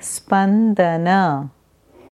spandana